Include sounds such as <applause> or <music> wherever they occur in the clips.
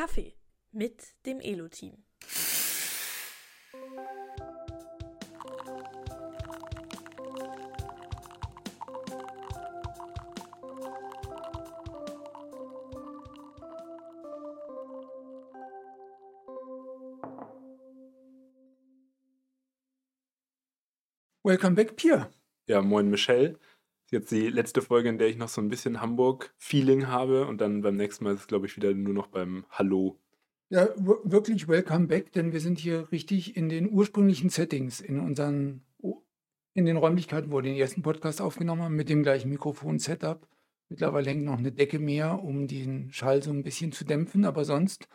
Kaffee mit dem Elo-Team. Welcome back, Pierre. Ja, moin Michelle. Jetzt die letzte Folge, in der ich noch so ein bisschen Hamburg-Feeling habe und dann beim nächsten Mal ist es, glaube ich, wieder nur noch beim Hallo. Ja, wirklich welcome back, denn wir sind hier richtig in den ursprünglichen Settings, in unseren, in den Räumlichkeiten, wo wir den ersten Podcast aufgenommen haben, mit dem gleichen Mikrofon-Setup. Mittlerweile hängt noch eine Decke mehr, um den Schall so ein bisschen zu dämpfen, aber sonst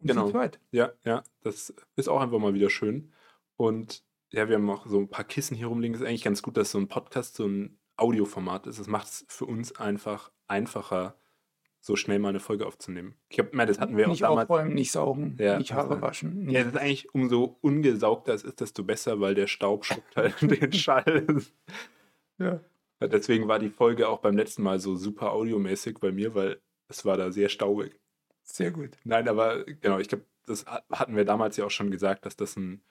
genau. Ja, ja, das ist auch einfach mal wieder schön. Und ja, wir haben auch so ein paar Kissen hier rumliegen. Ist eigentlich ganz gut, dass so ein Podcast so ein Audioformat ist. Das macht es für uns einfach einfacher, so schnell mal eine Folge aufzunehmen. Ich glaube, das hatten wir nicht auch damals. aufräumen, nicht saugen, ja, nicht Haare waschen. Ja, das ist eigentlich, umso ungesaugter es ist, desto besser, weil der Staub schubt halt <laughs> den Schall. ja. Deswegen war die Folge auch beim letzten Mal so super audiomäßig bei mir, weil es war da sehr staubig. Sehr gut. Nein, aber genau, ich glaube, das hatten wir damals ja auch schon gesagt, dass das ein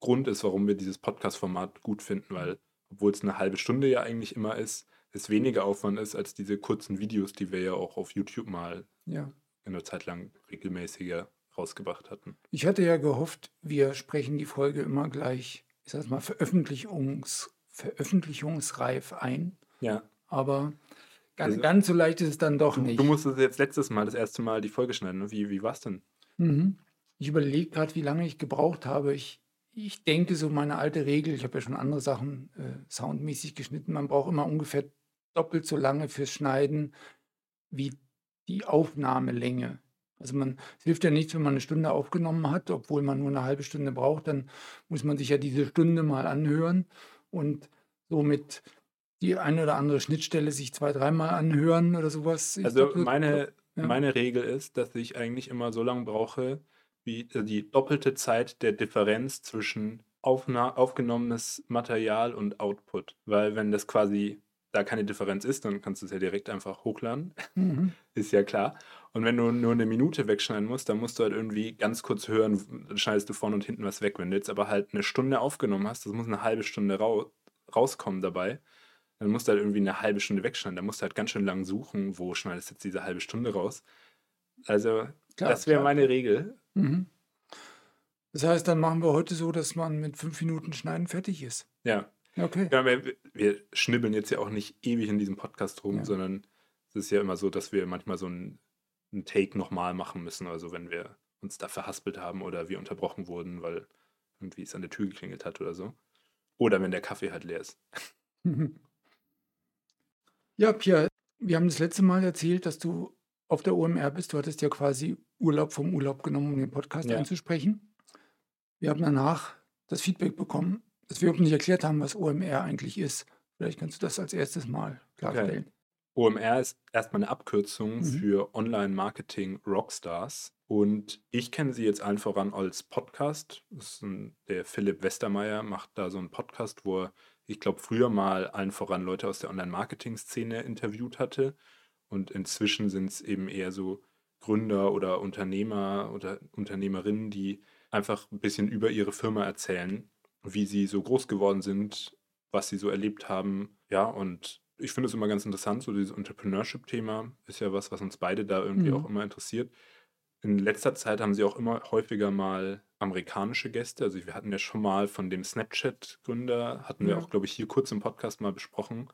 Grund ist, warum wir dieses Podcast-Format gut finden, weil, obwohl es eine halbe Stunde ja eigentlich immer ist, es weniger Aufwand ist als diese kurzen Videos, die wir ja auch auf YouTube mal ja. eine Zeit lang regelmäßiger rausgebracht hatten. Ich hatte ja gehofft, wir sprechen die Folge immer gleich, ich sag mal, Veröffentlichungs, veröffentlichungsreif ein. Ja. Aber ganz, also, ganz so leicht ist es dann doch du, nicht. Du musstest jetzt letztes Mal, das erste Mal die Folge schneiden. Ne? Wie, wie war es denn? Mhm. Ich überlege gerade, wie lange ich gebraucht habe. Ich ich denke, so meine alte Regel, ich habe ja schon andere Sachen äh, soundmäßig geschnitten, man braucht immer ungefähr doppelt so lange fürs Schneiden wie die Aufnahmelänge. Also man, es hilft ja nichts, wenn man eine Stunde aufgenommen hat, obwohl man nur eine halbe Stunde braucht, dann muss man sich ja diese Stunde mal anhören und somit die eine oder andere Schnittstelle sich zwei, dreimal anhören oder sowas. Also glaub, meine, ja. meine Regel ist, dass ich eigentlich immer so lange brauche, wie äh, die doppelte Zeit der Differenz zwischen aufgenommenes Material und Output. Weil wenn das quasi da keine Differenz ist, dann kannst du es ja direkt einfach hochladen. Mhm. <laughs> ist ja klar. Und wenn du nur eine Minute wegschneiden musst, dann musst du halt irgendwie ganz kurz hören, dann schneidest du vorne und hinten was weg. Wenn du jetzt aber halt eine Stunde aufgenommen hast, das muss eine halbe Stunde rau rauskommen dabei, dann musst du halt irgendwie eine halbe Stunde wegschneiden. Da musst du halt ganz schön lang suchen, wo schneidest du jetzt diese halbe Stunde raus. Also, klar, das wäre meine Regel. Mhm. Das heißt, dann machen wir heute so, dass man mit fünf Minuten Schneiden fertig ist. Ja. Okay. Ja, wir, wir schnibbeln jetzt ja auch nicht ewig in diesem Podcast rum, ja. sondern es ist ja immer so, dass wir manchmal so einen, einen Take nochmal machen müssen. Also wenn wir uns da verhaspelt haben oder wir unterbrochen wurden, weil irgendwie es an der Tür geklingelt hat oder so. Oder wenn der Kaffee halt leer ist. <laughs> Ja, Pierre, wir haben das letzte Mal erzählt, dass du auf der OMR bist. Du hattest ja quasi Urlaub vom Urlaub genommen, um den Podcast ja. einzusprechen. Wir haben danach das Feedback bekommen, dass wir überhaupt nicht erklärt haben, was OMR eigentlich ist. Vielleicht kannst du das als erstes mal klarstellen. Okay. OMR ist erstmal eine Abkürzung mhm. für Online-Marketing Rockstars. Und ich kenne sie jetzt allen voran als Podcast. Ein, der Philipp Westermeier macht da so einen Podcast, wo er, ich glaube, früher mal allen voran Leute aus der Online-Marketing-Szene interviewt hatte. Und inzwischen sind es eben eher so Gründer oder Unternehmer oder Unternehmerinnen, die einfach ein bisschen über ihre Firma erzählen, wie sie so groß geworden sind, was sie so erlebt haben. Ja, und ich finde es immer ganz interessant, so dieses Entrepreneurship-Thema ist ja was, was uns beide da irgendwie mhm. auch immer interessiert. In letzter Zeit haben sie auch immer häufiger mal amerikanische Gäste. Also wir hatten ja schon mal von dem Snapchat-Gründer, hatten wir auch, glaube ich, hier kurz im Podcast mal besprochen.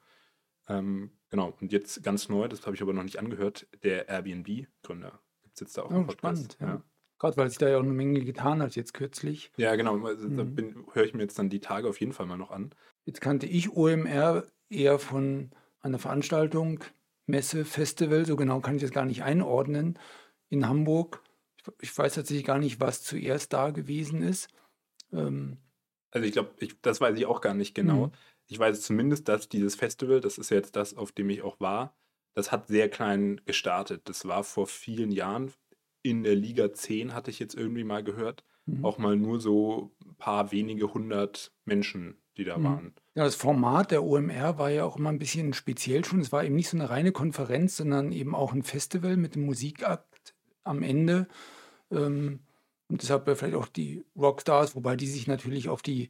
Ähm, genau, und jetzt ganz neu, das habe ich aber noch nicht angehört, der Airbnb-Gründer. Gibt es jetzt da auch oh, Spannend, ja. ja. Gerade weil sich da ja auch eine Menge getan hat jetzt kürzlich. Ja, genau. Also, mhm. Da höre ich mir jetzt dann die Tage auf jeden Fall mal noch an. Jetzt kannte ich OMR eher von einer Veranstaltung, Messe, Festival, so genau kann ich das gar nicht einordnen, in Hamburg. Ich, ich weiß tatsächlich gar nicht, was zuerst da gewesen ist. Ähm, also ich glaube, das weiß ich auch gar nicht genau. Mhm. Ich weiß zumindest, dass dieses Festival, das ist jetzt das, auf dem ich auch war, das hat sehr klein gestartet. Das war vor vielen Jahren in der Liga 10, hatte ich jetzt irgendwie mal gehört. Mhm. Auch mal nur so ein paar wenige hundert Menschen, die da mhm. waren. Ja, das Format der OMR war ja auch immer ein bisschen speziell schon. Es war eben nicht so eine reine Konferenz, sondern eben auch ein Festival mit einem Musikakt am Ende. Ähm, und deshalb vielleicht auch die Rockstars, wobei die sich natürlich auf die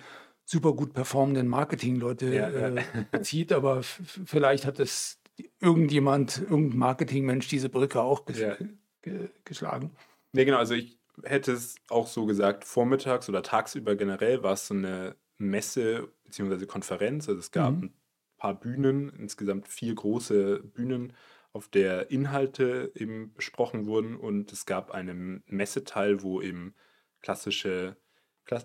super gut performenden Marketingleute Ja, äh, ja. bezieht, aber vielleicht hat es irgendjemand, irgendein Marketingmensch diese Brücke auch ges Ja. ge geschlagen. Ne, genau, also ich hätte es auch so gesagt, vormittags oder tagsüber generell war es so eine Messe beziehungsweise Konferenz. Also es gab Mhm. ein paar Bühnen, insgesamt vier große Bühnen, auf der Inhalte eben besprochen wurden und es gab einen Messeteil, wo eben klassische, klass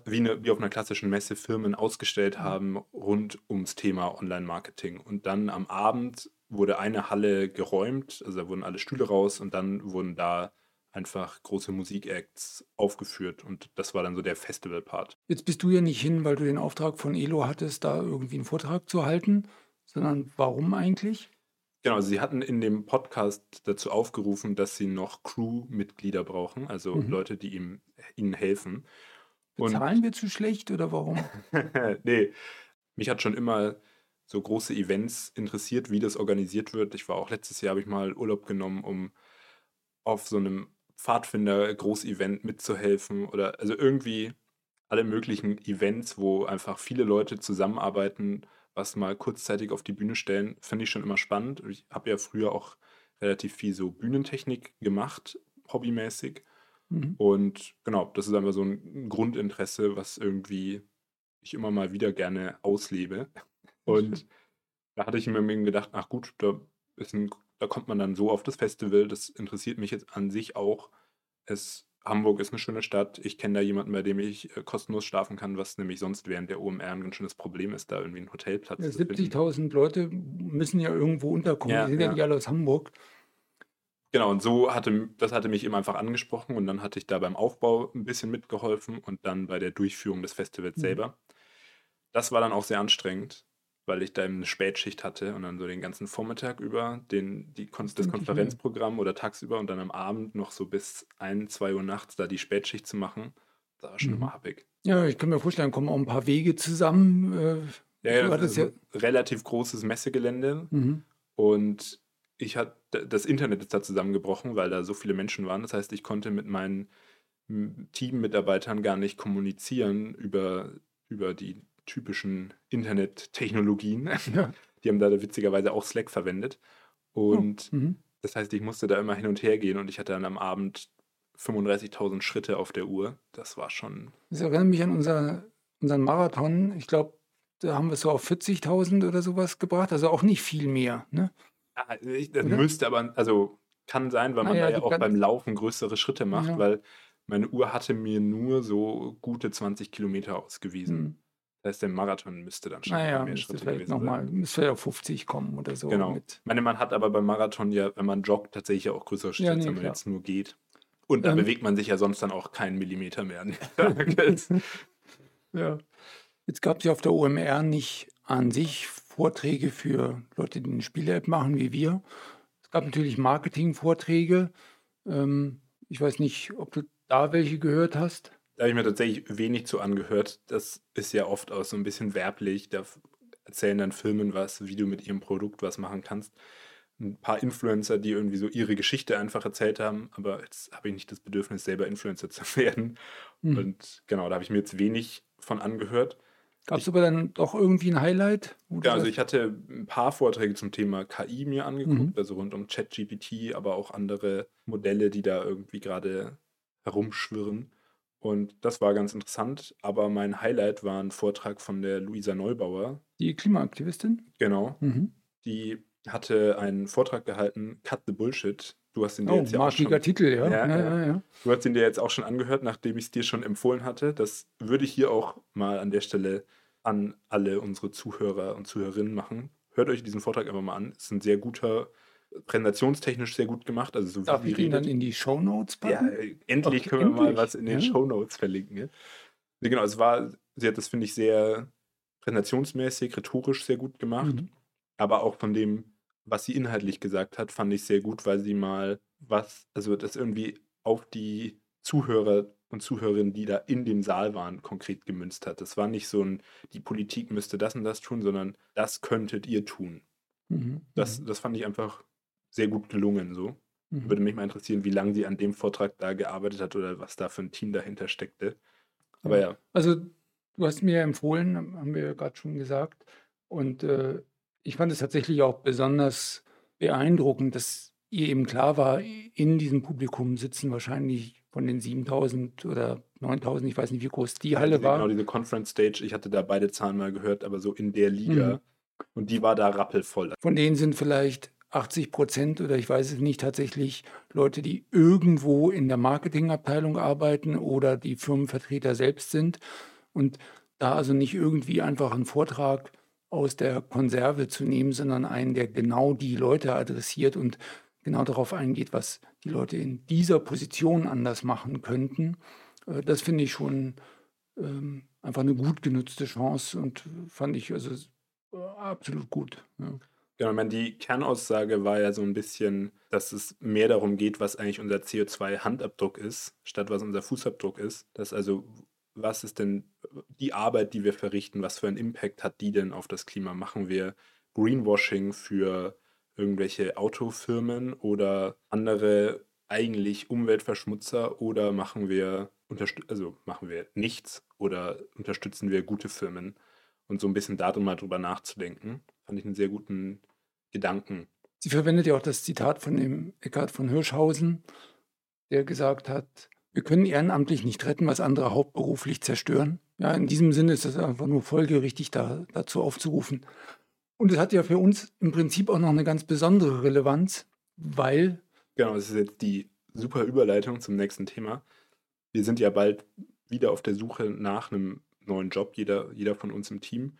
wie, eine, wie auf einer klassischen Messe Firmen ausgestellt haben rund ums Thema Online-Marketing. Und dann am Abend wurde eine Halle geräumt, also da wurden alle Stühle raus und dann wurden da einfach große Musikacts aufgeführt und das war dann so der Festival-Part. Jetzt bist du ja nicht hin, weil du den Auftrag von Elo hattest, da irgendwie einen Vortrag zu halten, sondern warum eigentlich? Genau, also sie hatten in dem Podcast dazu aufgerufen, dass sie noch Crew-Mitglieder brauchen, also Mhm. Leute, die ihm, ihnen helfen. Und Bezahlen wir zu schlecht oder warum? <laughs> nee, mich hat schon immer so große Events interessiert, wie das organisiert wird. Ich war auch letztes Jahr, habe ich mal Urlaub genommen, um auf so einem Pfadfinder-Großevent mitzuhelfen oder also irgendwie alle möglichen Events, wo einfach viele Leute zusammenarbeiten, was mal kurzzeitig auf die Bühne stellen, finde ich schon immer spannend. Ich habe ja früher auch relativ viel so Bühnentechnik gemacht, hobbymäßig. Mhm. Und genau, das ist einfach so ein Grundinteresse, was irgendwie ich immer mal wieder gerne auslebe. Und <laughs> da hatte ich mir eben gedacht, ach gut, da, ein, da kommt man dann so auf das Festival. Das interessiert mich jetzt an sich auch. Es, Hamburg ist eine schöne Stadt. Ich kenne da jemanden, bei dem ich äh, kostenlos schlafen kann, was nämlich sonst während der OMR ein ganz schönes Problem ist, da irgendwie einen Hotelplatz Ja, zu finden. 70.000 Leute müssen ja irgendwo unterkommen. Ja, Die sind ja ja. nicht alle aus Hamburg. Genau, und so hatte, das hatte mich eben einfach angesprochen und dann hatte ich da beim Aufbau ein bisschen mitgeholfen und dann bei der Durchführung des Festivals Mhm. selber. Das war dann auch sehr anstrengend, weil ich da eben eine Spätschicht hatte und dann so den ganzen Vormittag über den, die, Kon das. Konferenzprogramm oder tagsüber und dann am Abend noch so bis 1, 2 Uhr nachts da die Spätschicht zu machen. Das war schon Mhm. immer happig. Ja, ich kann mir vorstellen, kommen auch ein paar Wege zusammen. Äh, Ja, ja, das ist ein relativ großes Messegelände Mhm. Und ich hatte, das Internet ist da zusammengebrochen, weil da so viele Menschen waren. Das heißt, ich konnte mit meinen Teammitarbeitern gar nicht kommunizieren über, über die typischen Internettechnologien. <laughs> <laughs> Ja. Die haben da witzigerweise auch Slack verwendet. Und Mhm. das heißt, ich musste da immer hin und her gehen und ich hatte dann am Abend 35.000 Schritte auf der Uhr. Das war schon. Das erinnert mich an unser, unseren Marathon. Ich glaube, da haben wir es so auf 40.000 oder sowas gebracht. Also auch nicht viel mehr. Ne? Ah, ich, das Oder? müsste aber, also kann sein, weil man Ah ja, da ja auch beim Laufen größere Schritte macht, Ja. weil meine Uhr hatte mir nur so gute 20 Kilometer ausgewiesen. Hm. Das heißt, der Marathon müsste dann schon Naja, mehr müsste Schritte gewesen nochmal, sein. müsste vielleicht auf 50 kommen oder so. Genau. Mit. Ich meine, man hat aber beim Marathon ja, wenn man joggt, tatsächlich auch größere Schritte, Ja, als nee, wenn man jetzt nur geht. Und da Ähm. bewegt man sich ja sonst dann auch keinen Millimeter mehr. <laughs> <laughs> Ja. Jetzt gab es ja auf der OMR nicht an sich Vorträge für Leute, die eine Spiele-App machen wie wir. Es gab natürlich Marketing-Vorträge. Ähm, ich weiß nicht, ob du da welche gehört hast. Da habe ich mir tatsächlich wenig zu angehört. Das ist ja oft auch so ein bisschen werblich. Da erzählen dann Firmen was, wie du mit ihrem Produkt was machen kannst. Ein paar Influencer, die irgendwie so ihre Geschichte einfach erzählt haben, aber jetzt habe ich nicht das Bedürfnis, selber Influencer <laughs> zu werden. Mhm. Und genau, da habe ich mir jetzt wenig von angehört. Gab es aber dann doch irgendwie ein Highlight? Ja, also ich hatte ein paar Vorträge zum Thema KI mir angeguckt, Mhm. also rund um ChatGPT, aber auch andere Modelle, die da irgendwie gerade herumschwirren. Und das war ganz interessant. Aber mein Highlight war ein Vortrag von der Luisa Neubauer. die Klimaaktivistin? Genau. Mhm. Die hatte einen Vortrag gehalten, Cut the Bullshit. Du hast ihn dir Oh, jetzt ja auch schon, Titel, ja. Ja, Ja, ja. ja, ja. du hast ihn dir jetzt auch schon angehört, nachdem ich es dir schon empfohlen hatte. Das würde ich hier auch mal an der Stelle an alle unsere Zuhörer und Zuhörerinnen machen. Hört euch diesen Vortrag einfach mal an. Es ist ein sehr guter, präsentationstechnisch sehr gut gemacht. Also so wie Darf sie ich ihn dann in die Shownotes Ja, packen? äh, endlich Okay, können wir mal endlich. was in den Ja. Shownotes verlinken. Ja? Genau, es war, sie hat das, finde ich, sehr präsentationsmäßig, rhetorisch sehr gut gemacht. Mhm. Aber auch von dem, was sie inhaltlich gesagt hat, fand ich sehr gut, weil sie mal was, also das irgendwie auf die Zuhörer und Zuhörerinnen, die da in dem Saal waren, konkret gemünzt hat. Das war nicht so ein, die Politik müsste das und das tun, sondern das könntet ihr tun. Mhm. Das, das fand ich einfach sehr gut gelungen so. Mhm. Würde mich mal interessieren, wie lange sie an dem Vortrag da gearbeitet hat oder was da für ein Team dahinter steckte. Aber ja. Also, du hast mir empfohlen, haben wir ja gerade schon gesagt. Und äh, ich fand es tatsächlich auch besonders beeindruckend, dass ihr eben klar war, in diesem Publikum sitzen wahrscheinlich von den 7000 oder 9000, ich weiß nicht, wie groß die Halle war. Genau, diese Conference Stage, ich hatte da beide Zahlen mal gehört, aber so in der Liga. Mhm. Und die war da rappelvoll. Von denen sind vielleicht 80 Prozent oder ich weiß es nicht tatsächlich Leute, die irgendwo in der Marketingabteilung arbeiten oder die Firmenvertreter selbst sind. Und da also nicht irgendwie einfach einen Vortrag aus der Konserve zu nehmen, sondern einen, der genau die Leute adressiert und genau darauf eingeht, was die Leute in dieser Position anders machen könnten. Äh, das finde ich schon ähm, einfach eine gut genutzte Chance und fand ich also äh, absolut gut. Ja. Genau, ich meine, die Kernaussage war ja so ein bisschen, dass es mehr darum geht, was eigentlich unser CO2-Handabdruck ist, statt was unser Fußabdruck ist. Dass also, was ist denn die Arbeit, die wir verrichten, was für einen Impact hat die denn auf das Klima? Machen wir Greenwashing für irgendwelche Autofirmen oder andere eigentlich Umweltverschmutzer oder machen wir also machen wir nichts oder unterstützen wir gute Firmen? Und so ein bisschen darum mal drüber nachzudenken, fand ich einen sehr guten Gedanken. Sie verwendet ja auch das Zitat von dem Eckhard von Hirschhausen, der gesagt hat, wir können ehrenamtlich nicht retten, was andere hauptberuflich zerstören. Ja, in diesem Sinne ist es einfach nur folgerichtig, da, dazu aufzurufen. Und es hat ja für uns im Prinzip auch noch eine ganz besondere Relevanz, weil. Genau, das ist jetzt die super Überleitung zum nächsten Thema. Wir sind ja bald wieder auf der Suche nach einem neuen Job, jeder, jeder von uns im Team.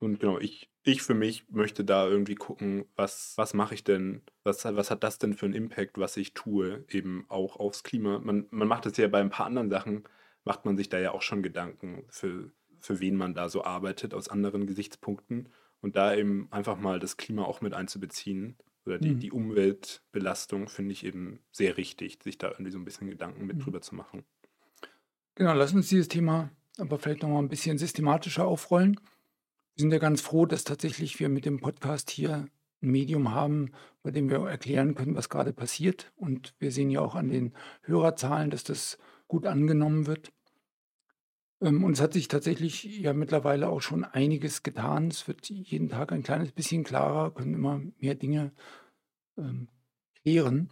Und genau, ich, ich für mich möchte da irgendwie gucken, was, was mache ich denn, was, was hat das denn für einen Impact, was ich tue, eben auch aufs Klima. Man, man macht es ja bei ein paar anderen Sachen, macht man sich da ja auch schon Gedanken, für, für wen man da so arbeitet, aus anderen Gesichtspunkten. Und da eben einfach mal das Klima auch mit einzubeziehen oder die, mhm. die Umweltbelastung finde ich eben sehr richtig, sich da irgendwie so ein bisschen Gedanken mit mhm. drüber zu machen. Genau, lass uns dieses Thema aber vielleicht noch mal ein bisschen systematischer aufrollen. Wir sind ja ganz froh, dass tatsächlich wir mit dem Podcast hier ein Medium haben, bei dem wir erklären können, was gerade passiert. Und wir sehen ja auch an den Hörerzahlen, dass das gut angenommen wird. Ähm, und es hat sich tatsächlich ja mittlerweile auch schon einiges getan. Es wird jeden Tag ein kleines bisschen klarer, können immer mehr Dinge ähm, klären.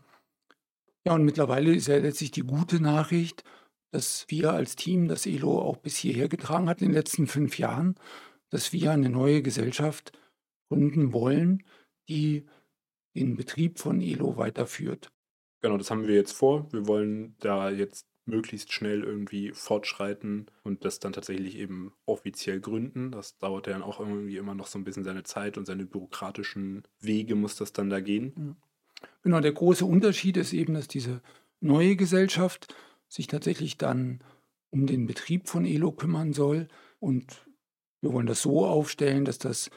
Ja, und mittlerweile ist ja letztlich die gute Nachricht, dass wir als Team das ELO auch bis hierher getragen hat in den letzten fünf Jahren, dass wir eine neue Gesellschaft gründen wollen, die den Betrieb von ELO weiterführt. Genau, das haben wir jetzt vor. Wir wollen da jetzt möglichst schnell irgendwie fortschreiten und das dann tatsächlich eben offiziell gründen. Das dauert ja dann auch irgendwie immer noch so ein bisschen seine Zeit und seine bürokratischen Wege muss das dann da gehen. Genau, der große Unterschied ist eben, dass diese neue Gesellschaft sich tatsächlich dann um den Betrieb von Elo kümmern soll. Und wir wollen das so aufstellen, dass das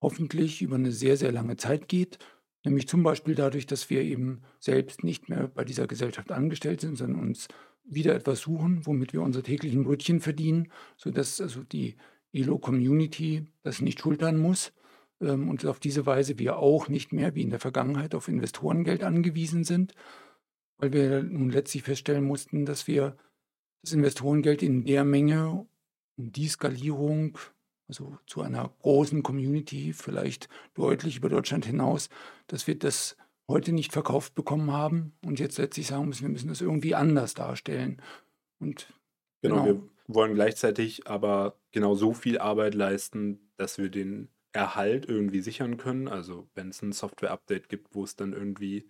hoffentlich über eine sehr, sehr lange Zeit geht. Nämlich zum Beispiel dadurch, dass wir eben selbst nicht mehr bei dieser Gesellschaft angestellt sind, sondern uns wieder etwas suchen, womit wir unsere täglichen Brötchen verdienen, sodass also die Elo-Community das nicht schultern muss ähm, und auf diese Weise wir auch nicht mehr wie in der Vergangenheit auf Investorengeld angewiesen sind, weil wir nun letztlich feststellen mussten, dass wir das Investorengeld in der Menge die Skalierung, also zu einer großen Community, vielleicht deutlich über Deutschland hinaus, dass wir das heute nicht verkauft bekommen haben und jetzt letztlich sagen müssen, wir müssen das irgendwie anders darstellen. Und genau, genau. wir wollen gleichzeitig aber genau so viel Arbeit leisten, dass wir den Erhalt irgendwie sichern können. Also wenn es ein Software-Update gibt, wo es dann irgendwie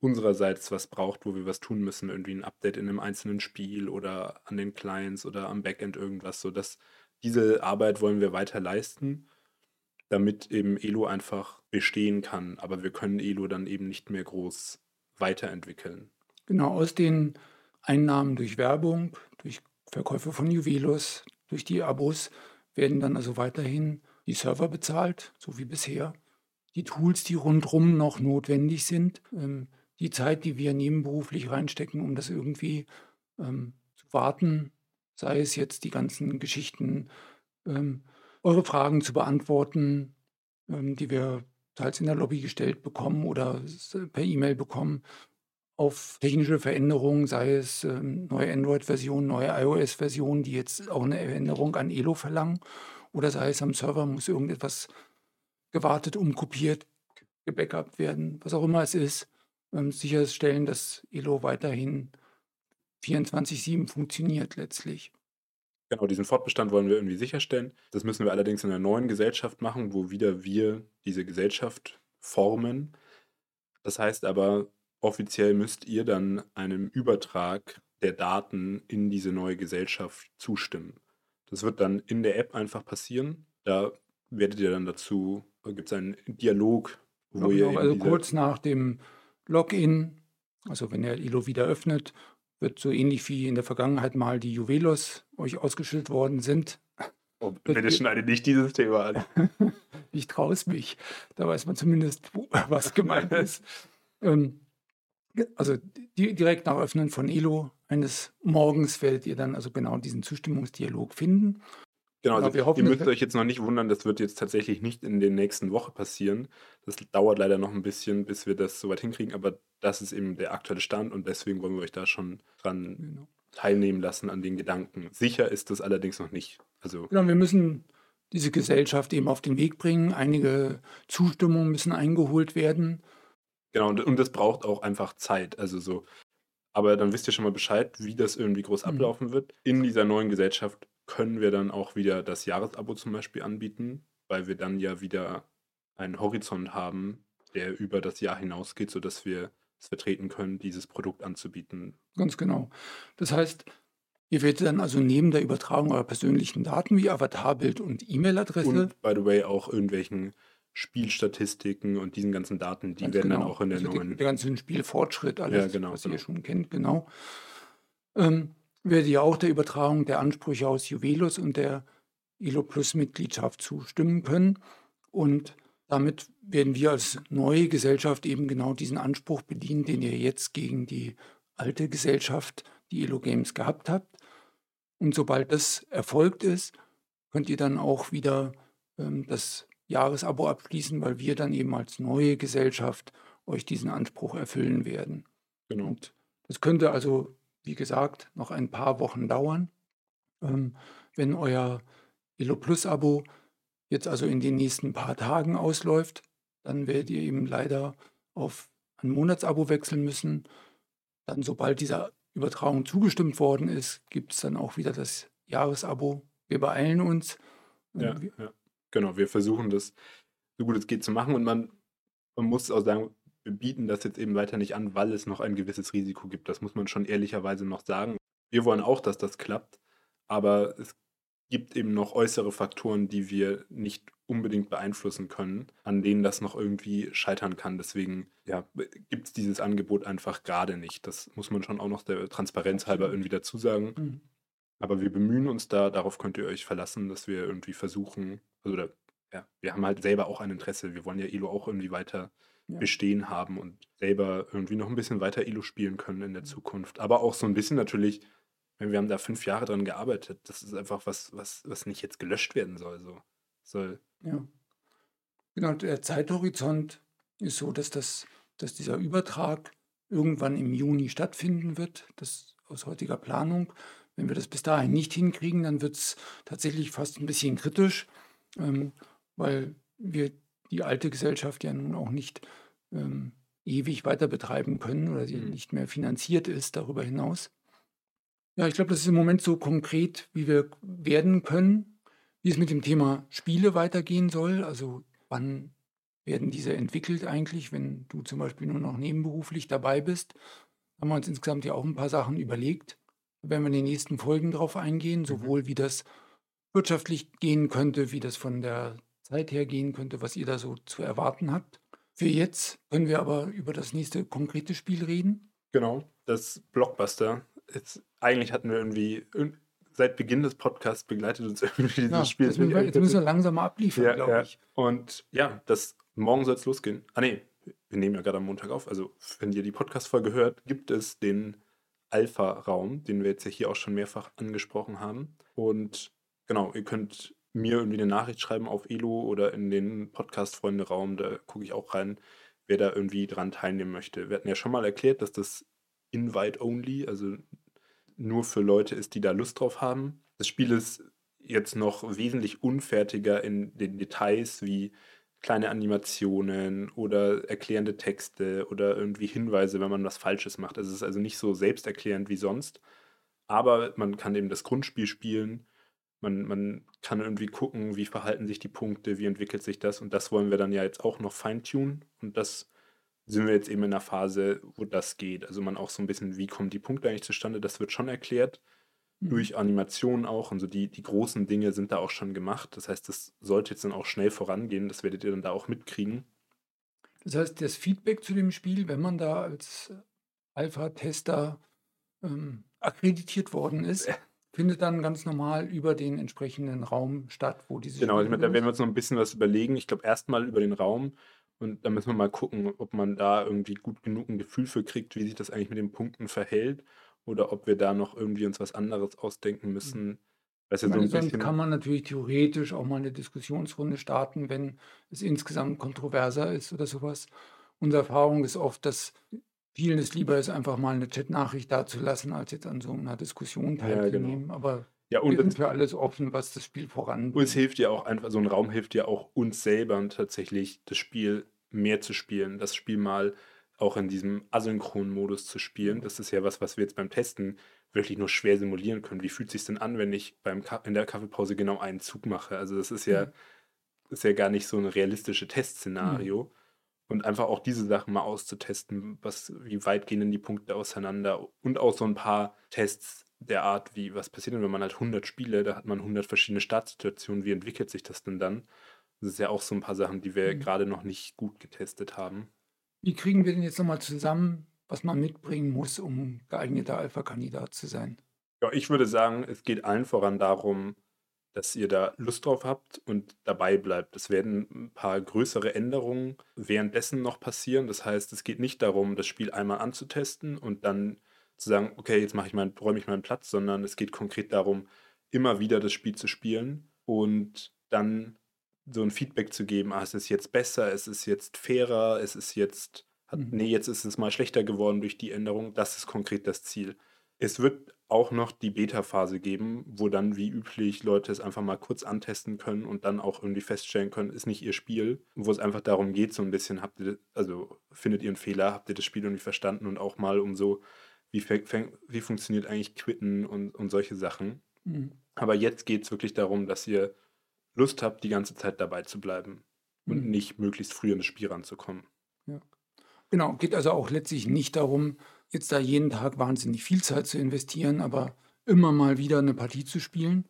unsererseits was braucht, wo wir was tun müssen, irgendwie ein Update in einem einzelnen Spiel oder an den Clients oder am Backend irgendwas, so dass diese Arbeit wollen wir weiter leisten, damit eben Elo einfach bestehen kann, aber wir können Elo dann eben nicht mehr groß weiterentwickeln. Genau, aus den Einnahmen durch Werbung, durch Verkäufe von Juvelos, durch die Abos werden dann also weiterhin die Server bezahlt, so wie bisher. Die Tools, die rundherum noch notwendig sind, ähm, die Zeit, die wir nebenberuflich reinstecken, um das irgendwie ähm, zu warten, sei es jetzt die ganzen Geschichten, ähm, eure Fragen zu beantworten, ähm, die wir teils in der Lobby gestellt bekommen oder per E-Mail bekommen, auf technische Veränderungen, sei es ähm, neue Android-Versionen, neue iOS-Versionen, die jetzt auch eine Änderung an Elo verlangen, oder sei es am Server muss irgendetwas gewartet, umkopiert, gebackupt werden, was auch immer es ist, ähm, sicherstellen, dass Elo weiterhin 24/7 funktioniert letztlich. Genau, diesen Fortbestand wollen wir irgendwie sicherstellen. Das müssen wir allerdings in einer neuen Gesellschaft machen, wo wieder wir diese Gesellschaft formen. Das heißt aber, offiziell müsst ihr dann einem Übertrag der Daten in diese neue Gesellschaft zustimmen. Das wird dann in der App einfach passieren. Da werdet ihr dann dazu, gibt es einen Dialog, wo ihr. Also kurz nach dem Login, also wenn ihr Ilo wieder öffnet, wird so ähnlich wie in der Vergangenheit mal die Juwelos euch ausgeschüttet worden sind. Oh, bitte schneide nicht dieses Thema an. <laughs> ich traue es mich. Da weiß man zumindest, <laughs> was gemeint ist. Ähm, also die, direkt nach Öffnen von Elo eines Morgens werdet ihr dann also genau diesen Zustimmungsdialog finden. Genau, also wir hoffen, ihr müsst euch jetzt noch nicht wundern, das wird jetzt tatsächlich nicht in den nächsten Wochen passieren. Das dauert leider noch ein bisschen, bis wir das soweit hinkriegen, aber das ist eben der aktuelle Stand und deswegen wollen wir euch da schon dran genau. teilnehmen lassen an den Gedanken. Sicher ist das allerdings noch nicht. Also genau, wir müssen diese Gesellschaft eben auf den Weg bringen. Einige Zustimmungen müssen eingeholt werden. Genau, und, und das braucht auch einfach Zeit. Also so, aber dann wisst ihr schon mal Bescheid, wie das irgendwie groß mhm. ablaufen wird. In dieser neuen Gesellschaft können wir dann auch wieder das Jahresabo zum Beispiel anbieten, weil wir dann ja wieder einen Horizont haben, der über das Jahr hinausgeht, sodass wir es vertreten können, dieses Produkt anzubieten. Ganz genau. Das heißt, ihr werdet dann also neben der Übertragung eurer persönlichen Daten wie Avatarbild und E-Mail-Adresse. Und by the way auch irgendwelchen Spielstatistiken und diesen ganzen Daten, die werden genau. dann auch in der also neuen. Der ganze Spielfortschritt, alles, ja, genau, was genau. ihr schon kennt, genau. Ähm, werde ja auch der Übertragung der Ansprüche aus Juvelos und der ILO Plus Mitgliedschaft zustimmen können. Und damit werden wir als neue Gesellschaft eben genau diesen Anspruch bedienen, den ihr jetzt gegen die alte Gesellschaft, die ILO Games, gehabt habt. Und sobald das erfolgt ist, könnt ihr dann auch wieder ähm, das Jahresabo abschließen, weil wir dann eben als neue Gesellschaft euch diesen Anspruch erfüllen werden. Genau. Und das könnte also wie gesagt, noch ein paar Wochen dauern. Ähm, wenn euer Elo Plus Abo jetzt also in den nächsten paar Tagen ausläuft, dann werdet ihr eben leider auf ein Monatsabo wechseln müssen. Dann, sobald dieser Übertragung zugestimmt worden ist, gibt es dann auch wieder das Jahresabo. Wir beeilen uns. Ja, ja, genau. Wir versuchen das so gut es geht zu machen und man, man muss auch sagen, bieten das jetzt eben weiter nicht an, weil es noch ein gewisses Risiko gibt. Das muss man schon ehrlicherweise noch sagen. Wir wollen auch, dass das klappt, aber es gibt eben noch äußere Faktoren, die wir nicht unbedingt beeinflussen können, an denen das noch irgendwie scheitern kann. Deswegen ja, gibt es dieses Angebot einfach gerade nicht. Das muss man schon auch noch der Transparenz halber irgendwie dazu sagen. Mhm. Aber wir bemühen uns da, darauf könnt ihr euch verlassen, dass wir irgendwie versuchen, also da, ja, wir haben halt selber auch ein Interesse. Wir wollen ja Elo auch irgendwie weiter ja. bestehen haben und selber irgendwie noch ein bisschen weiter Elo spielen können in der Zukunft. Aber auch so ein bisschen natürlich, wir haben da fünf Jahre dran gearbeitet. Das ist einfach was, was, was nicht jetzt gelöscht werden soll. So. soll. Ja. Genau, der Zeithorizont ist so, dass, das, dass dieser Übertrag irgendwann im Juni stattfinden wird. Das aus heutiger Planung. Wenn wir das bis dahin nicht hinkriegen, dann wird es tatsächlich fast ein bisschen kritisch, ähm, weil wir die alte Gesellschaft ja nun auch nicht ähm, ewig weiter betreiben können oder sie mhm. nicht mehr finanziert ist darüber hinaus. Ja, ich glaube, das ist im Moment so konkret, wie wir werden können, wie es mit dem Thema Spiele weitergehen soll. Also wann werden diese entwickelt eigentlich, wenn du zum Beispiel nur noch nebenberuflich dabei bist. Haben wir uns insgesamt ja auch ein paar Sachen überlegt. Da werden wir in den nächsten Folgen drauf eingehen, mhm. sowohl wie das wirtschaftlich gehen könnte, wie das von der Zeit hergehen könnte, was ihr da so zu erwarten habt. Für jetzt können wir aber über das nächste konkrete Spiel reden. Genau, das Blockbuster. Jetzt, eigentlich hatten wir irgendwie seit Beginn des Podcasts begleitet uns <laughs> irgendwie dieses ja, Spiel. Jetzt müssen, wir, jetzt müssen wir langsam mal abliefern, ja, glaube ja. ich. Und ja, das morgen soll es losgehen. Ah nee, wir nehmen ja gerade am Montag auf. Also wenn ihr die Podcast-Folge hört, gibt es den Alpha-Raum, den wir jetzt ja hier auch schon mehrfach angesprochen haben. Und genau, ihr könnt mir irgendwie eine Nachricht schreiben auf Elo oder in den Podcast-Freunde-Raum, da gucke ich auch rein, wer da irgendwie dran teilnehmen möchte. Wir hatten ja schon mal erklärt, dass das Invite Only, also nur für Leute ist, die da Lust drauf haben. Das Spiel ist jetzt noch wesentlich unfertiger in den Details wie kleine Animationen oder erklärende Texte oder irgendwie Hinweise, wenn man was Falsches macht. Es ist also nicht so selbsterklärend wie sonst, aber man kann eben das Grundspiel spielen. Man, man kann irgendwie gucken, wie verhalten sich die Punkte, wie entwickelt sich das und das wollen wir dann ja jetzt auch noch feintunen und das sind wir jetzt eben in einer Phase, wo das geht. Also man auch so ein bisschen, wie kommen die Punkte eigentlich zustande, das wird schon erklärt. Mhm. Durch Animationen auch. Und so die, die großen Dinge sind da auch schon gemacht. Das heißt, das sollte jetzt dann auch schnell vorangehen. Das werdet ihr dann da auch mitkriegen. Das heißt, das Feedback zu dem Spiel, wenn man da als Alpha-Tester ähm, akkreditiert worden ist. <laughs> findet dann ganz normal über den entsprechenden Raum statt, wo diese Genau, also da werden wir uns noch ein bisschen was überlegen. Ich glaube, erstmal über den Raum. Und da müssen wir mal gucken, ob man da irgendwie gut genug ein Gefühl für kriegt, wie sich das eigentlich mit den Punkten verhält oder ob wir da noch irgendwie uns was anderes ausdenken hm. müssen. Weißt du, so bisschen kann man natürlich theoretisch auch mal eine Diskussionsrunde starten, wenn es insgesamt kontroverser ist oder sowas. Unsere Erfahrung ist oft, dass vielen es lieber ist, einfach mal eine Chat-Nachricht dazulassen, als jetzt an so einer Diskussion teilzunehmen. Ja, genau. Aber ja, und wir sind für alles offen, was das Spiel voranbringt. Und es hilft ja auch einfach, so ein Raum hilft ja auch uns selber tatsächlich, das Spiel mehr zu spielen, das Spiel mal auch in diesem asynchronen Modus zu spielen. Das ist ja was, was wir jetzt beim Testen wirklich nur schwer simulieren können. Wie fühlt es sich denn an, wenn ich beim in der Kaffeepause genau einen Zug mache? Also das ist ja, mhm. ist ja gar nicht so ein realistisches Testszenario. Mhm. Und einfach auch diese Sachen mal auszutesten, was, wie weit gehen denn die Punkte auseinander und auch so ein paar Tests der Art, wie was passiert denn, wenn man halt 100 Spiele, da hat man 100 verschiedene Startsituationen, wie entwickelt sich das denn dann? Das ist ja auch so ein paar Sachen, die wir mhm. gerade noch nicht gut getestet haben. Wie kriegen wir denn jetzt nochmal zusammen, was man mitbringen muss, um geeigneter Alpha-Kandidat zu sein? Ja, ich würde sagen, es geht allen voran darum, dass ihr da Lust drauf habt und dabei bleibt. Es werden ein paar größere Änderungen währenddessen noch passieren. Das heißt, es geht nicht darum, das Spiel einmal anzutesten und dann zu sagen, okay, jetzt mache ich mein, räume ich meinen Platz, sondern es geht konkret darum, immer wieder das Spiel zu spielen und dann so ein Feedback zu geben, ah, es ist jetzt besser, es ist jetzt fairer, es ist jetzt, hat, mhm. nee, jetzt ist es mal schlechter geworden durch die Änderung. Das ist konkret das Ziel. Es wird auch noch die Beta-Phase geben, wo dann wie üblich Leute es einfach mal kurz antesten können und dann auch irgendwie feststellen können, ist nicht ihr Spiel, wo es einfach darum geht, so ein bisschen, habt ihr, also findet ihr einen Fehler, habt ihr das Spiel irgendwie verstanden und auch mal um so, wie, wie funktioniert eigentlich Quitten und, und solche Sachen. Mhm. Aber jetzt geht es wirklich darum, dass ihr Lust habt, die ganze Zeit dabei zu bleiben und mhm. nicht möglichst früh in das Spiel ranzukommen. Ja. Genau, geht also auch letztlich nicht darum, jetzt da jeden Tag wahnsinnig viel Zeit zu investieren, aber immer mal wieder eine Partie zu spielen.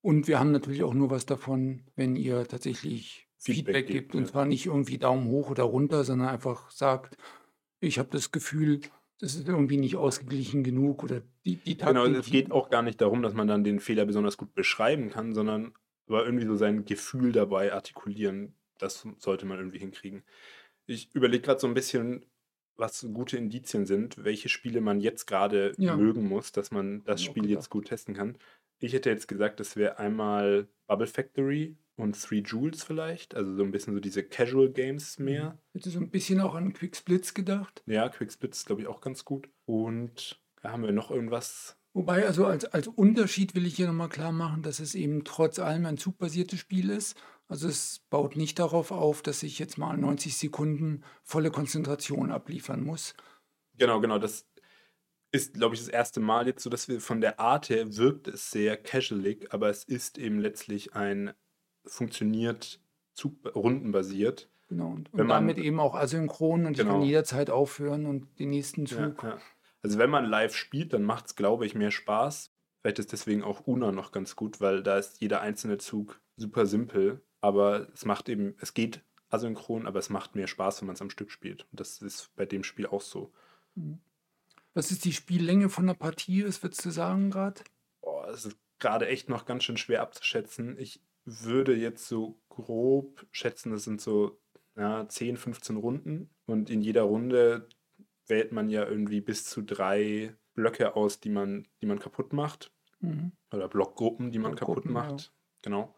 Und wir haben natürlich auch nur was davon, wenn ihr tatsächlich Feedback, Feedback gibt. Und zwar nicht irgendwie Daumen hoch oder runter, sondern einfach sagt, ich habe das Gefühl, das ist irgendwie nicht ausgeglichen genug oder die, die Taktik. Genau, es geht auch gar nicht darum, dass man dann den Fehler besonders gut beschreiben kann, sondern aber irgendwie so sein Gefühl dabei artikulieren, das sollte man irgendwie hinkriegen. Ich überlege gerade so ein bisschen, was gute Indizien sind, welche Spiele man jetzt gerade ja. mögen muss, dass man das Spiel jetzt gut testen kann. Ich hätte jetzt gesagt, das wäre einmal Bubble Factory und Three Jewels vielleicht, also so ein bisschen so diese Casual Games mehr. Mhm. Hätte so ein bisschen auch an Quick Splits gedacht. Ja, Quick Splits glaube ich auch ganz gut. Und ja, haben wir noch irgendwas Wobei, also als, als Unterschied will ich hier nochmal klar machen, dass es eben trotz allem ein zugbasiertes Spiel ist. Also es baut nicht darauf auf, dass ich jetzt mal 90 Sekunden volle Konzentration abliefern muss. Genau, genau. Das ist, glaube ich, das erste Mal jetzt so, dass wir von der Art her wirkt es sehr casualig, aber es ist eben letztlich ein funktioniert Zug rundenbasiert. Genau, und, und damit eben auch asynchron und genau. ich kann genau. jederzeit aufhören und den nächsten Zug. Ja, ja. Also wenn man live spielt, dann macht es, glaube ich, mehr Spaß. Vielleicht ist deswegen auch Una noch ganz gut, weil da ist jeder einzelne Zug super simpel. Aber es macht eben, es geht asynchron, aber es macht mehr Spaß, wenn man es am Stück spielt. Und das ist bei dem Spiel auch so. Mhm. Was ist die Spiellänge von der Partie? Was würdest du sagen gerade? Es ist gerade echt noch ganz schön schwer abzuschätzen. Ich würde jetzt so grob schätzen, das sind so ja, 10, 15 Runden. Und in jeder Runde wählt man ja irgendwie bis zu drei Blöcke aus, die man, die man kaputt macht. Mhm. Oder Blockgruppen, die man kaputt macht. Ja. Genau.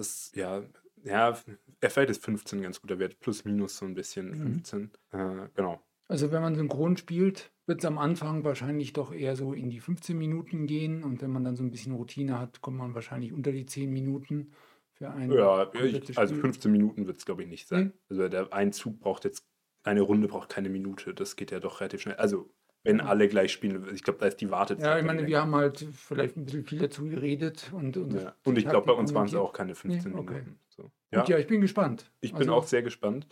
Das, ja, ja, er fällt jetzt 15 ganz guter Wert. Plus, minus so ein bisschen 15. Mhm. Äh, genau. Also wenn man synchron spielt, wird es am Anfang wahrscheinlich doch eher so in die 15 Minuten gehen und wenn man dann so ein bisschen Routine hat, kommt man wahrscheinlich unter die 10 Minuten für ein Ja, ich, also Spiel. 15 Minuten wird es, glaube ich, nicht sein. Nee? Also der ein Zug braucht jetzt, eine Runde braucht keine Minute. Das geht ja doch relativ schnell. Also, wenn alle gleich spielen, ich glaube, da ist die Wartezeit. Ja, ich meine, wir haben halt vielleicht ein bisschen viel dazu geredet und, und, Ja. Und ich glaube, bei uns waren es auch keine 15 Nee, okay. Minuten. So. Gut, ja, ich bin gespannt. Ich bin Also, auch sehr gespannt.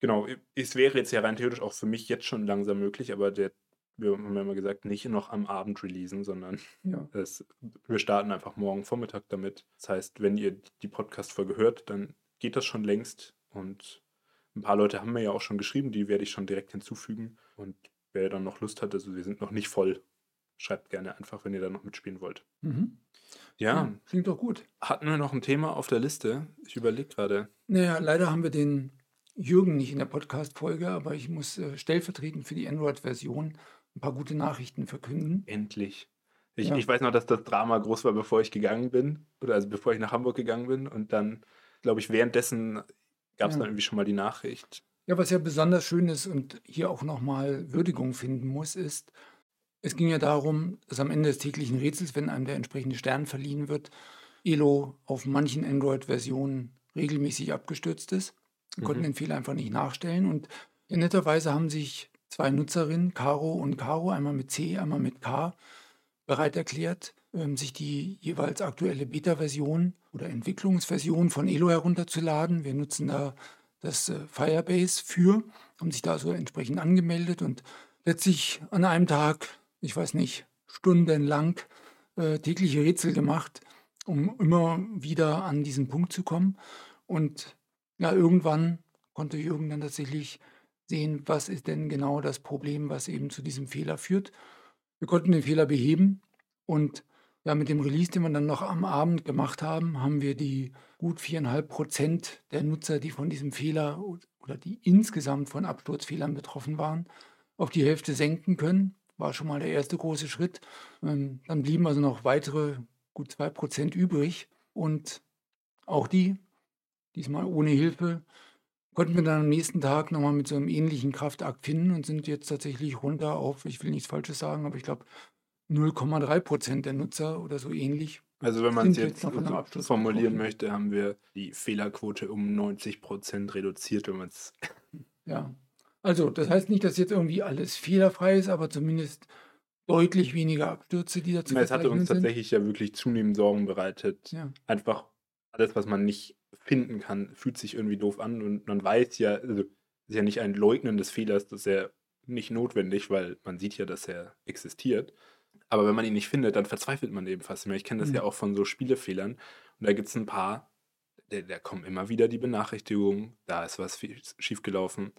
Genau, es wäre jetzt ja rein theoretisch auch für mich jetzt schon langsam möglich, aber der, wir haben ja immer gesagt, nicht noch am Abend releasen, sondern Ja. <laughs> es, wir starten einfach morgen Vormittag damit. Das heißt, wenn ihr die Podcast-Folge hört, dann geht das schon längst. Und ein paar Leute haben mir ja auch schon geschrieben, die werde ich schon direkt hinzufügen. Und wer dann noch Lust hat, also wir sind noch nicht voll, schreibt gerne einfach, wenn ihr da noch mitspielen wollt. Mhm. Ja, Klingt doch gut. hatten wir noch ein Thema auf der Liste? Ich überlege gerade. Naja, leider haben wir den Jürgen nicht in der Podcast-Folge, aber ich muss äh, stellvertretend für die Android-Version ein paar gute Nachrichten verkünden. Endlich. Ich, Ja. ich weiß noch, dass das Drama groß war, bevor ich gegangen bin. Oder also bevor ich nach Hamburg gegangen bin. Und dann, glaube ich, währenddessen gab es Ja. dann irgendwie schon mal die Nachricht. Ja, was ja besonders schön ist und hier auch nochmal Würdigung finden muss, ist, es ging ja darum, dass am Ende des täglichen Rätsels, wenn einem der entsprechende Stern verliehen wird, Elo auf manchen Android-Versionen regelmäßig abgestürzt ist. Wir konnten Mhm. den Fehler einfach nicht nachstellen und in netter Weise haben sich zwei Nutzerinnen, Caro und Caro, einmal mit C, einmal mit K, bereit erklärt, ähm, sich die jeweils aktuelle Beta-Version oder Entwicklungsversion von Elo herunterzuladen. Wir nutzen da das äh, Firebase für, haben sich da so entsprechend angemeldet und letztlich an einem Tag, ich weiß nicht, stundenlang äh, tägliche Rätsel gemacht, um immer wieder an diesen Punkt zu kommen. Und ja, irgendwann konnte Jürgen dann tatsächlich sehen, was ist denn genau das Problem, was eben zu diesem Fehler führt. Wir konnten den Fehler beheben und ja, mit dem Release, den wir dann noch am Abend gemacht haben, haben wir die gut 4,5 Prozent der Nutzer, die von diesem Fehler oder die insgesamt von Absturzfehlern betroffen waren, auf die Hälfte senken können. War schon mal der erste große Schritt. Ähm, Dann blieben also noch weitere gut 2 Prozent übrig und auch die, diesmal ohne Hilfe, konnten wir dann am nächsten Tag nochmal mit so einem ähnlichen Kraftakt finden und sind jetzt tatsächlich runter auf, ich will nichts Falsches sagen, aber ich glaube 0,3 Prozent der Nutzer oder so ähnlich. Also wenn man es jetzt jetzt formulieren möchte, haben wir die Fehlerquote um 90% reduziert, wenn man es. <laughs> Ja. Also, das heißt nicht, dass jetzt irgendwie alles fehlerfrei ist, aber zumindest deutlich weniger Abstürze, die dazu Es hatte uns sind. tatsächlich ja wirklich zunehmend Sorgen bereitet. Ja. Einfach alles, was man nicht finden kann, fühlt sich irgendwie doof an und man weiß ja, also es ist ja nicht ein Leugnen des Fehlers, das ist ja nicht notwendig, weil man sieht ja, dass er existiert. Aber wenn man ihn nicht findet, dann verzweifelt man eben fast immer. Ich kenne das Mhm. ja auch von so Spielefehlern. Und da gibt es ein paar, da, kommen immer wieder die Benachrichtigungen, da ist was schiefgelaufen.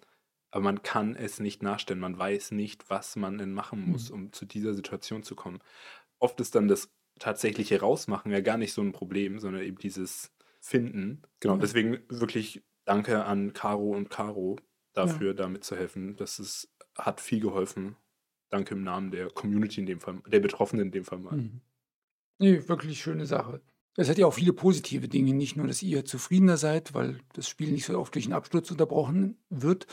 Aber man kann es nicht nachstellen. Man weiß nicht, was man denn machen muss, um zu dieser Situation zu kommen. Oft ist dann das tatsächliche Rausmachen ja gar nicht so ein Problem, sondern eben dieses Finden. Genau, Ja. deswegen wirklich danke an Caro und Caro dafür, da mitzuhelfen. Das ist, hat viel geholfen. Danke im Namen der Community in dem Fall, der Betroffenen in dem Fall mal. Mhm. Nee, wirklich schöne Sache. Es hat ja auch viele positive Dinge, nicht nur, dass ihr zufriedener seid, weil das Spiel nicht so oft durch einen Absturz unterbrochen wird.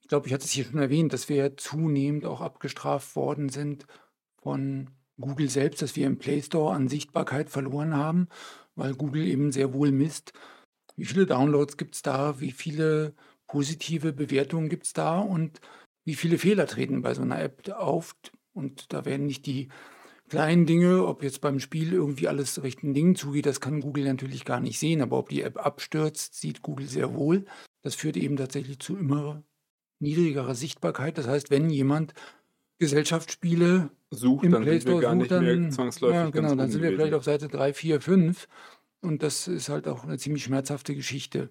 Ich glaube, ich hatte es hier schon erwähnt, dass wir ja zunehmend auch abgestraft worden sind von Google selbst, dass wir im Play Store an Sichtbarkeit verloren haben, weil Google eben sehr wohl misst, wie viele Downloads gibt es da, wie viele positive Bewertungen gibt es da und wie viele Fehler treten bei so einer App auf. Und da werden nicht die kleinen Dinge, ob jetzt beim Spiel irgendwie alles rechten Dingen zugeht, das kann Google natürlich gar nicht sehen. Aber ob die App abstürzt, sieht Google sehr wohl. Das führt eben tatsächlich zu immer niedrigerer Sichtbarkeit. Das heißt, wenn jemand Gesellschaftsspiele Sucht, im dann Play sind wir Store gar sucht, nicht mehr dann, zwangsläufig ja, genau, dann sind wir vielleicht auf Seite 3, 4, 5. Und das ist halt auch eine ziemlich schmerzhafte Geschichte.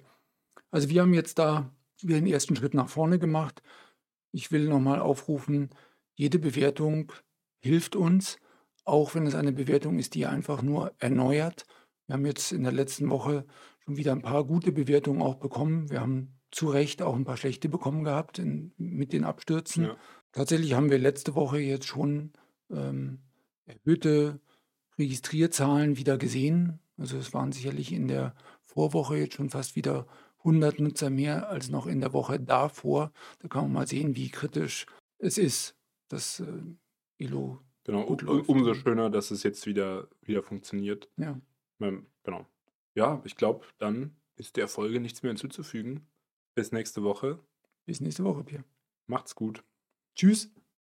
Also wir haben jetzt da den ersten Schritt nach vorne gemacht. Ich will nochmal aufrufen, jede Bewertung hilft uns, auch wenn es eine Bewertung ist, die einfach nur erneuert. Wir haben jetzt in der letzten Woche schon wieder ein paar gute Bewertungen auch bekommen. Wir haben zu Recht auch ein paar schlechte bekommen gehabt in, mit den Abstürzen. Ja. Tatsächlich haben wir letzte Woche jetzt schon ähm, erhöhte Registrierzahlen wieder gesehen. Also es waren sicherlich in der Vorwoche jetzt schon fast wieder 100 Nutzer mehr als noch in der Woche davor. Da kann man mal sehen, wie kritisch es ist. dass äh, Elo Genau, gut läuft. umso schöner, dass es jetzt wieder, wieder funktioniert. Ja, Ähm, Genau. Ja, ich glaube, dann ist der Folge nichts mehr hinzuzufügen. Bis nächste Woche. bis nächste Woche, Pierre. Macht's gut. Tschüss.